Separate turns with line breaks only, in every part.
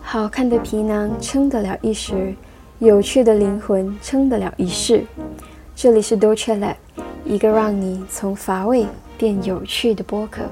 好看的皮囊撑得了一时，有趣的灵魂撑得了一世。这里是 d o c h e Lab，一个让你从乏味变有趣的播客。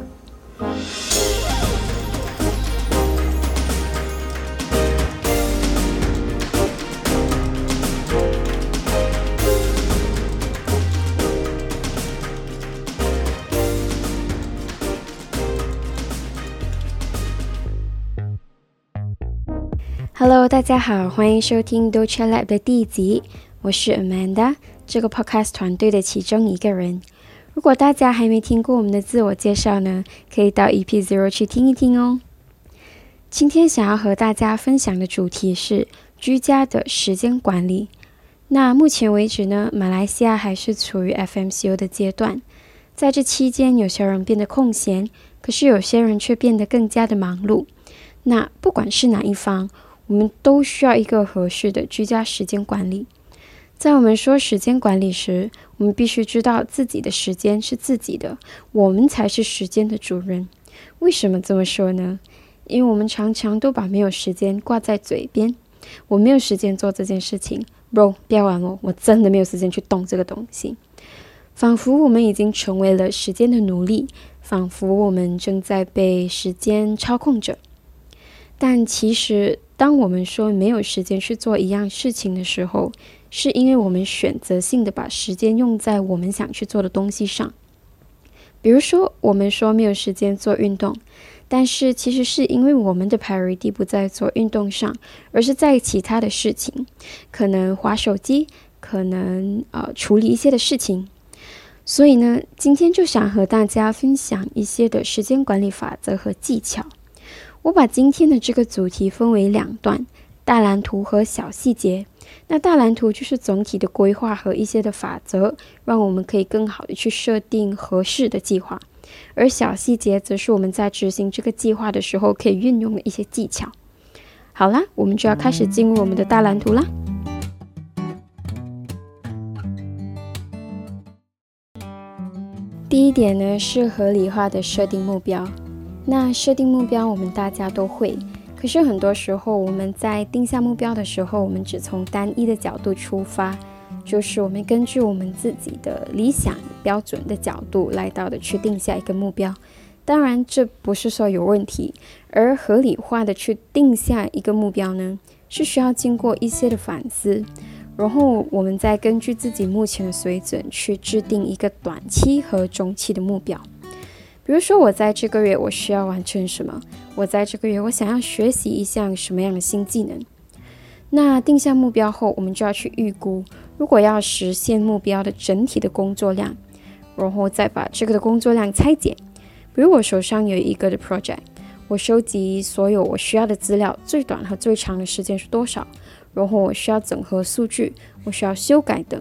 Hello，大家好，欢迎收听 Dolce Lab 的第一集，我是 Amanda，这个 podcast 团队的其中一个人。如果大家还没听过我们的自我介绍呢，可以到 EP Zero 去听一听哦。今天想要和大家分享的主题是居家的时间管理。那目前为止呢，马来西亚还是处于 FMCO 的阶段，在这期间，有些人变得空闲，可是有些人却变得更加的忙碌。那不管是哪一方，我们都需要一个合适的居家时间管理。在我们说时间管理时，我们必须知道自己的时间是自己的，我们才是时间的主人。为什么这么说呢？因为我们常常都把没有时间挂在嘴边。我没有时间做这件事情，bro，不要玩我，我真的没有时间去动这个东西。仿佛我们已经成为了时间的奴隶，仿佛我们正在被时间操控着。但其实，当我们说没有时间去做一样事情的时候，是因为我们选择性的把时间用在我们想去做的东西上。比如说，我们说没有时间做运动，但是其实是因为我们的 priority 不在做运动上，而是在其他的事情，可能划手机，可能呃处理一些的事情。所以呢，今天就想和大家分享一些的时间管理法则和技巧。我把今天的这个主题分为两段：大蓝图和小细节。那大蓝图就是总体的规划和一些的法则，让我们可以更好的去设定合适的计划；而小细节则是我们在执行这个计划的时候可以运用的一些技巧。好啦，我们就要开始进入我们的大蓝图啦。第一点呢，是合理化的设定目标。那设定目标，我们大家都会。可是很多时候，我们在定下目标的时候，我们只从单一的角度出发，就是我们根据我们自己的理想标准的角度来到的去定下一个目标。当然，这不是说有问题，而合理化的去定下一个目标呢，是需要经过一些的反思，然后我们再根据自己目前的水准去制定一个短期和中期的目标。比如说，我在这个月我需要完成什么？我在这个月我想要学习一项什么样的新技能？那定下目标后，我们就要去预估，如果要实现目标的整体的工作量，然后再把这个的工作量拆解。比如我手上有一个的 project，我收集所有我需要的资料，最短和最长的时间是多少？然后我需要整合数据，我需要修改等。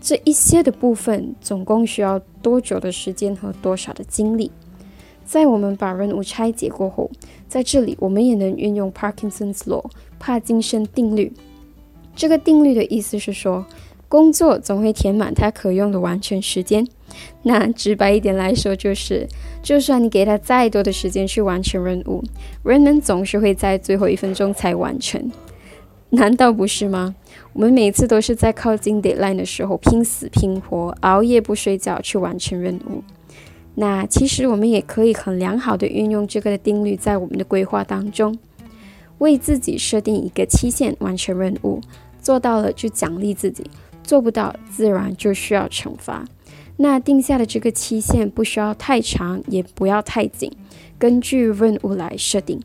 这一些的部分总共需要多久的时间和多少的精力？在我们把任务拆解过后，在这里我们也能运用 Parkinson's Law 帕金森定律。这个定律的意思是说，工作总会填满它可用的完成时间。那直白一点来说，就是就算你给他再多的时间去完成任务，人们总是会在最后一分钟才完成。难道不是吗？我们每次都是在靠近 deadline 的时候拼死拼活、熬夜不睡觉去完成任务。那其实我们也可以很良好的运用这个的定律，在我们的规划当中，为自己设定一个期限完成任务，做到了就奖励自己，做不到自然就需要惩罚。那定下的这个期限不需要太长，也不要太紧，根据任务来设定。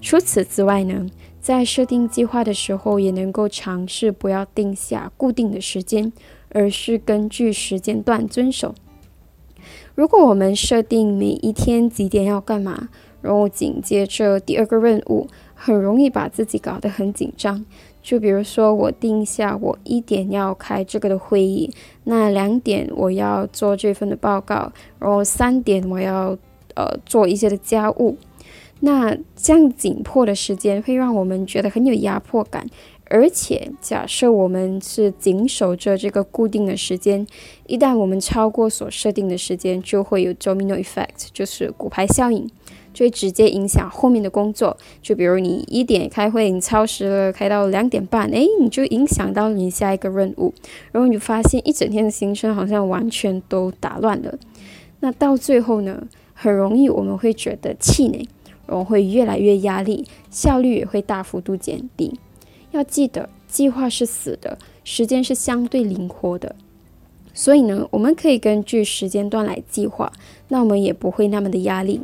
除此之外呢？在设定计划的时候，也能够尝试不要定下固定的时间，而是根据时间段遵守。如果我们设定每一天几点要干嘛，然后紧接着第二个任务，很容易把自己搞得很紧张。就比如说，我定下我一点要开这个的会议，那两点我要做这份的报告，然后三点我要呃做一些的家务。那这样紧迫的时间会让我们觉得很有压迫感，而且，假设我们是紧守着这个固定的时间，一旦我们超过所设定的时间，就会有 domino effect，就是骨牌效应，就会直接影响后面的工作。就比如你一点开会，你超时了，开到两点半，诶，你就影响到你下一个任务，然后你发现一整天的行程好像完全都打乱了。那到最后呢，很容易我们会觉得气馁，然后会越来越压力，效率也会大幅度减低。要记得，计划是死的，时间是相对灵活的，所以呢，我们可以根据时间段来计划，那我们也不会那么的压力。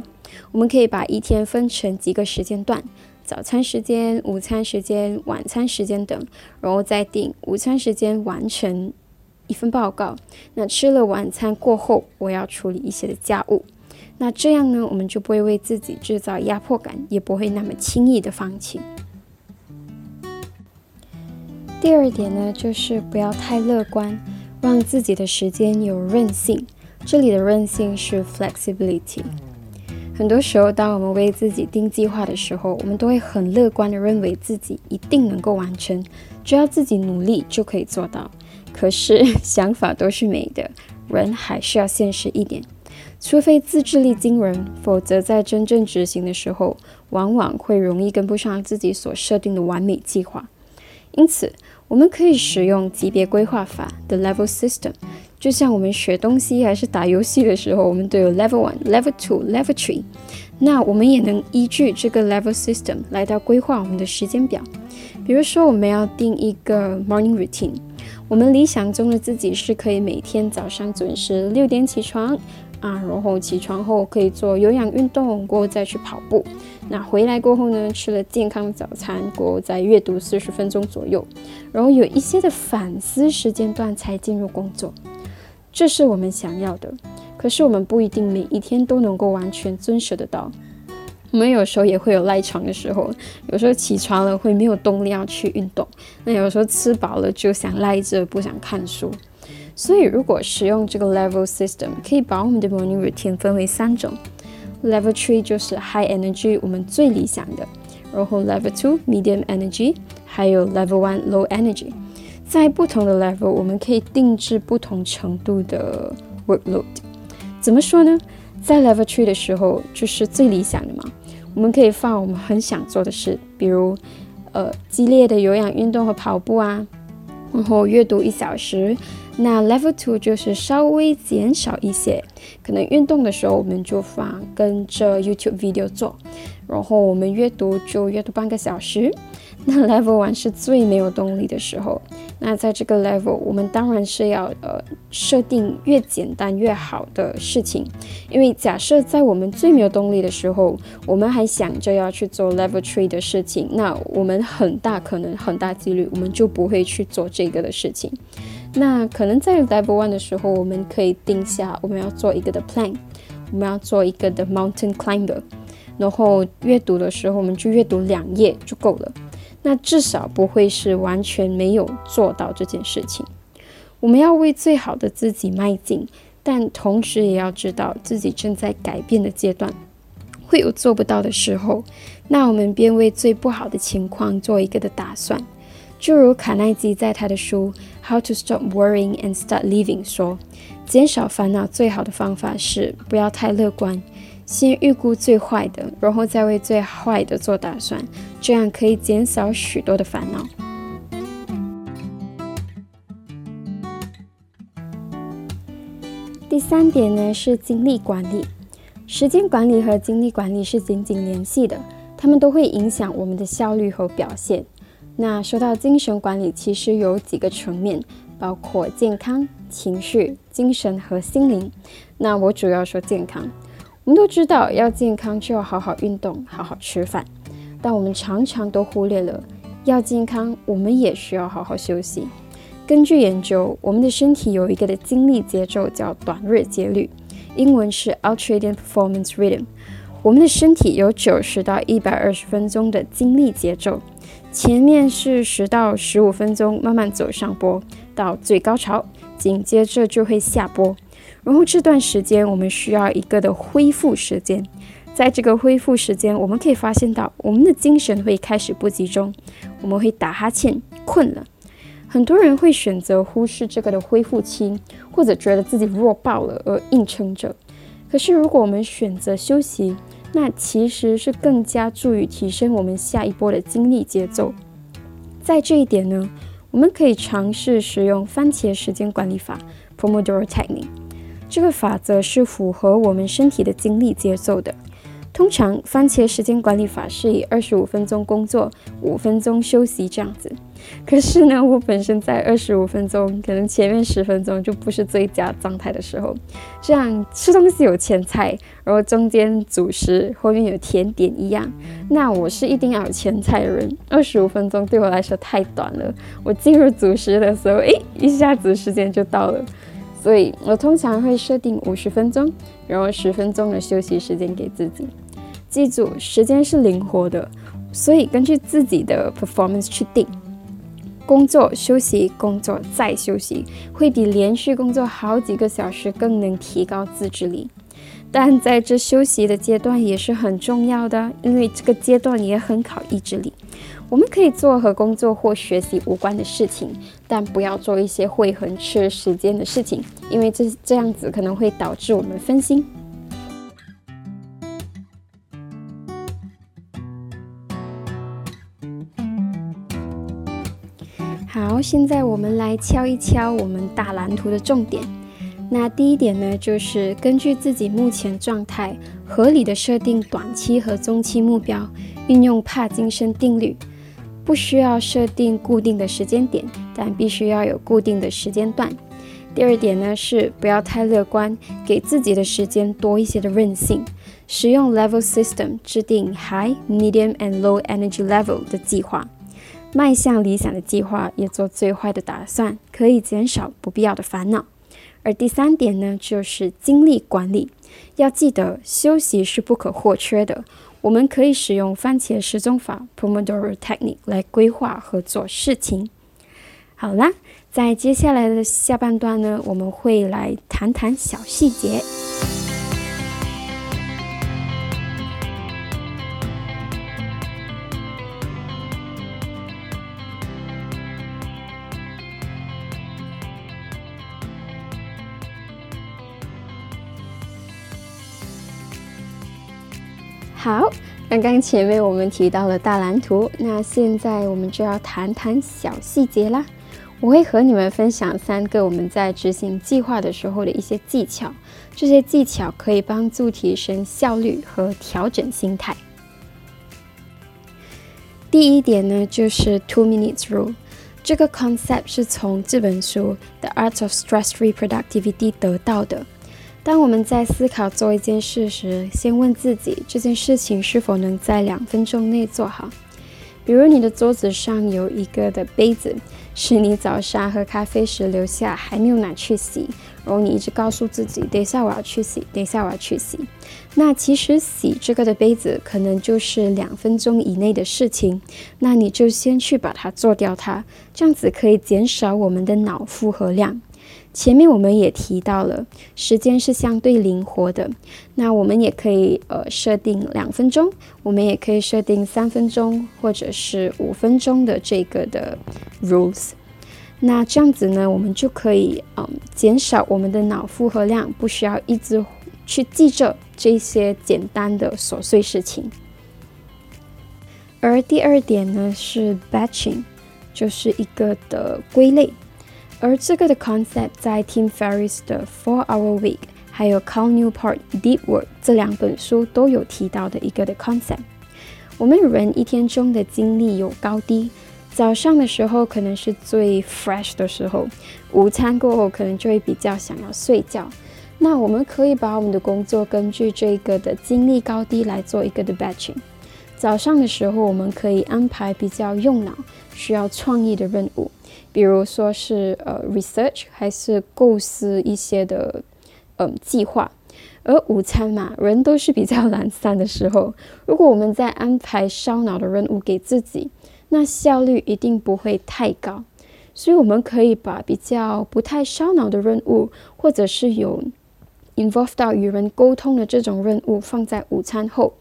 我们可以把一天分成几个时间段：早餐时间、午餐时间、晚餐时间等，然后再定午餐时间完成一份报告。那吃了晚餐过后，我要处理一些的家务。那这样呢，我们就不会为自己制造压迫感，也不会那么轻易的放弃。第二点呢，就是不要太乐观，让自己的时间有韧性。这里的韧性是 flexibility。很多时候，当我们为自己定计划的时候，我们都会很乐观的认为自己一定能够完成，只要自己努力就可以做到。可是想法都是美的，人还是要现实一点。除非自制力惊人，否则在真正执行的时候，往往会容易跟不上自己所设定的完美计划。因此，我们可以使用级别规划法的 level system，就像我们学东西还是打游戏的时候，我们都有 level one、level two、level three。那我们也能依据这个 level system 来到规划我们的时间表。比如说，我们要定一个 morning routine，我们理想中的自己是可以每天早上准时六点起床。啊，然后起床后可以做有氧运动，过后再去跑步。那回来过后呢，吃了健康早餐，过后再阅读四十分钟左右，然后有一些的反思时间段才进入工作。这是我们想要的，可是我们不一定每一天都能够完全遵守得到。我们有时候也会有赖床的时候，有时候起床了会没有动力要去运动，那有时候吃饱了就想赖着不想看书。所以，如果使用这个 level system，可以把我们的 morning routine 分为三种。Level three 就是 high energy，我们最理想的。然后 level two medium energy，还有 level one low energy。在不同的 level，我们可以定制不同程度的 workload。怎么说呢？在 level three 的时候，就是最理想的嘛。我们可以放我们很想做的事，比如呃激烈的有氧运动和跑步啊，然后阅读一小时。那 level two 就是稍微减少一些，可能运动的时候我们就放跟着 YouTube video 做，然后我们阅读就阅读半个小时。那 level one 是最没有动力的时候，那在这个 level 我们当然是要呃设定越简单越好的事情，因为假设在我们最没有动力的时候，我们还想着要去做 level three 的事情，那我们很大可能很大几率我们就不会去做这个的事情。那可能在 level one 的时候，我们可以定下我们要做一个的 plan，我们要做一个的 mountain climber，然后阅读的时候，我们就阅读两页就够了。那至少不会是完全没有做到这件事情。我们要为最好的自己迈进，但同时也要知道自己正在改变的阶段，会有做不到的时候。那我们便为最不好的情况做一个的打算。就如卡耐基在他的书《How to Stop Worrying and Start Living》说：“减少烦恼最好的方法是不要太乐观，先预估最坏的，然后再为最坏的做打算，这样可以减少许多的烦恼。”第三点呢是精力管理，时间管理和精力管理是紧紧联系的，它们都会影响我们的效率和表现。那说到精神管理，其实有几个层面，包括健康、情绪、精神和心灵。那我主要说健康。我们都知道，要健康就要好好运动，好好吃饭。但我们常常都忽略了，要健康，我们也需要好好休息。根据研究，我们的身体有一个的精力节奏叫短日节律，英文是 Ultradian Performance Rhythm。我们的身体有九十到一百二十分钟的精力节奏。前面是十到十五分钟，慢慢走上坡到最高潮，紧接着就会下坡。然后这段时间我们需要一个的恢复时间，在这个恢复时间，我们可以发现到我们的精神会开始不集中，我们会打哈欠、困了。很多人会选择忽视这个的恢复期，或者觉得自己弱爆了而硬撑着。可是如果我们选择休息，那其实是更加助于提升我们下一波的精力节奏。在这一点呢，我们可以尝试使用番茄时间管理法 （Pomodoro Technique）。这个法则是符合我们身体的精力节奏的。通常，番茄时间管理法是以二十五分钟工作，五分钟休息这样子。可是呢，我本身在二十五分钟，可能前面十分钟就不是最佳状态的时候。这样吃东西有前菜，然后中间主食，后面有甜点一样。那我是一定要有前菜的人。二十五分钟对我来说太短了。我进入主食的时候，诶，一下子时间就到了。所以我通常会设定五十分钟，然后十分钟的休息时间给自己。记住，时间是灵活的，所以根据自己的 performance 去定。工作、休息、工作再休息，会比连续工作好几个小时更能提高自制力。但在这休息的阶段也是很重要的，因为这个阶段也很考意志力。我们可以做和工作或学习无关的事情，但不要做一些会很吃时间的事情，因为这这样子可能会导致我们分心。现在我们来敲一敲我们大蓝图的重点。那第一点呢，就是根据自己目前状态，合理的设定短期和中期目标，运用帕金森定律，不需要设定固定的时间点，但必须要有固定的时间段。第二点呢，是不要太乐观，给自己的时间多一些的韧性，使用 level system 制定 high、medium and low energy level 的计划。迈向理想的计划，也做最坏的打算，可以减少不必要的烦恼。而第三点呢，就是精力管理，要记得休息是不可或缺的。我们可以使用番茄时钟法 （Pomodoro Technique） 来规划和做事情。好啦，在接下来的下半段呢，我们会来谈谈小细节。好，刚刚前面我们提到了大蓝图，那现在我们就要谈谈小细节啦。我会和你们分享三个我们在执行计划的时候的一些技巧，这些技巧可以帮助提升效率和调整心态。第一点呢，就是 Two Minutes Rule，这个 concept 是从这本书《The Art of Stress Reproductivity》得到的。当我们在思考做一件事时，先问自己这件事情是否能在两分钟内做好。比如你的桌子上有一个的杯子，是你早上喝咖啡时留下还没有拿去洗，然后你一直告诉自己，等一下我要去洗，等一下我要去洗。那其实洗这个的杯子可能就是两分钟以内的事情，那你就先去把它做掉它，这样子可以减少我们的脑负荷量。前面我们也提到了，时间是相对灵活的。那我们也可以呃设定两分钟，我们也可以设定三分钟或者是五分钟的这个的 rules。那这样子呢，我们就可以嗯减少我们的脑负荷量，不需要一直去记着这些简单的琐碎事情。而第二点呢是 batching，就是一个的归类。而这个的 concept 在 Tim Ferriss 的 Four Hour Week，还有 Cal Newport Deep Work 这两本书都有提到的一个的 concept。我们人一天中的精力有高低，早上的时候可能是最 fresh 的时候，午餐过后可能就会比较想要睡觉。那我们可以把我们的工作根据这个的精力高低来做一个的 batching。早上的时候，我们可以安排比较用脑、需要创意的任务，比如说是呃 research 还是构思一些的嗯计划。而午餐嘛，人都是比较懒散的时候，如果我们在安排烧脑的任务给自己，那效率一定不会太高。所以我们可以把比较不太烧脑的任务，或者是有 involve 到与人沟通的这种任务放在午餐后。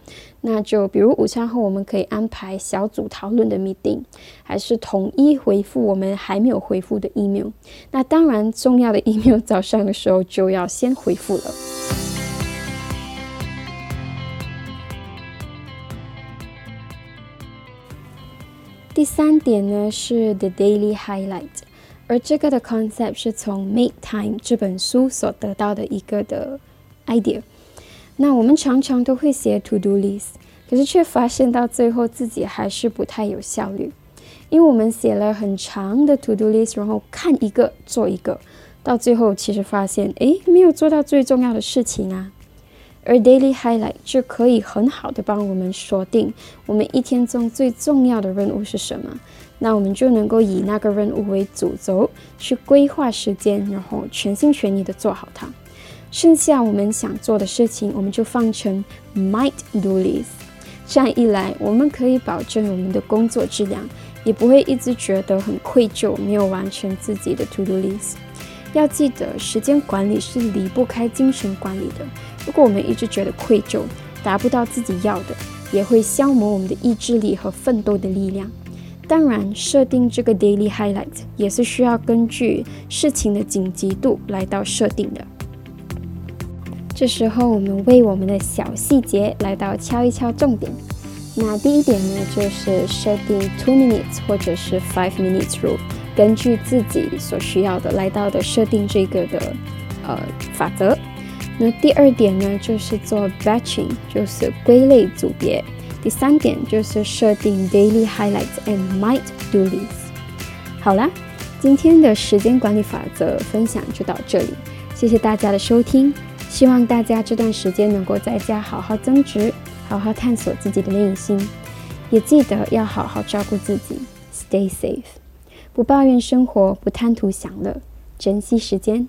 那就比如午餐后，我们可以安排小组讨论的 meeting，还是统一回复我们还没有回复的 email。那当然，重要的 email 早上的时候就要先回复了。第三点呢是 the daily highlight，而这个的 concept 是从《Make Time》这本书所得到的一个的 idea。那我们常常都会写 to do list，可是却发现到最后自己还是不太有效率，因为我们写了很长的 to do list，然后看一个做一个，到最后其实发现，诶，没有做到最重要的事情啊。而 daily highlight 就可以很好的帮我们锁定我们一天中最重要的任务是什么，那我们就能够以那个任务为主轴去规划时间，然后全心全意的做好它。剩下我们想做的事情，我们就放成 might do list。这样一来，我们可以保证我们的工作质量，也不会一直觉得很愧疚，没有完成自己的 to do list。要记得，时间管理是离不开精神管理的。如果我们一直觉得愧疚，达不到自己要的，也会消磨我们的意志力和奋斗的力量。当然，设定这个 daily highlight 也是需要根据事情的紧急度来到设定的。这时候，我们为我们的小细节来到敲一敲重点。那第一点呢，就是设定 two minutes 或者是 five minutes rule，根据自己所需要的来到的设定这个的呃法则。那第二点呢，就是做 batching，就是归类组别。第三点就是设定 daily highlights and might do list。好啦，今天的时间管理法则分享就到这里，谢谢大家的收听。希望大家这段时间能够在家好好增值，好好探索自己的内心，也记得要好好照顾自己，Stay safe，不抱怨生活，不贪图享乐，珍惜时间。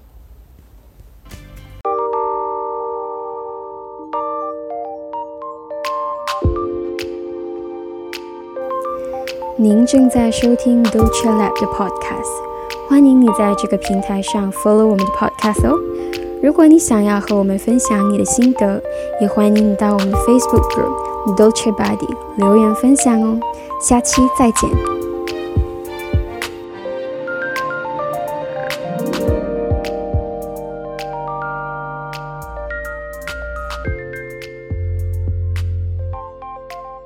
您正在收听 d o c h e Lab 的 Podcast，欢迎你在这个平台上 follow 我们的 Podcast 哦。如果你想要和我们分享你的心得，也欢迎你到我们的 Facebook group Dolce Body 留言分享哦。下期再见。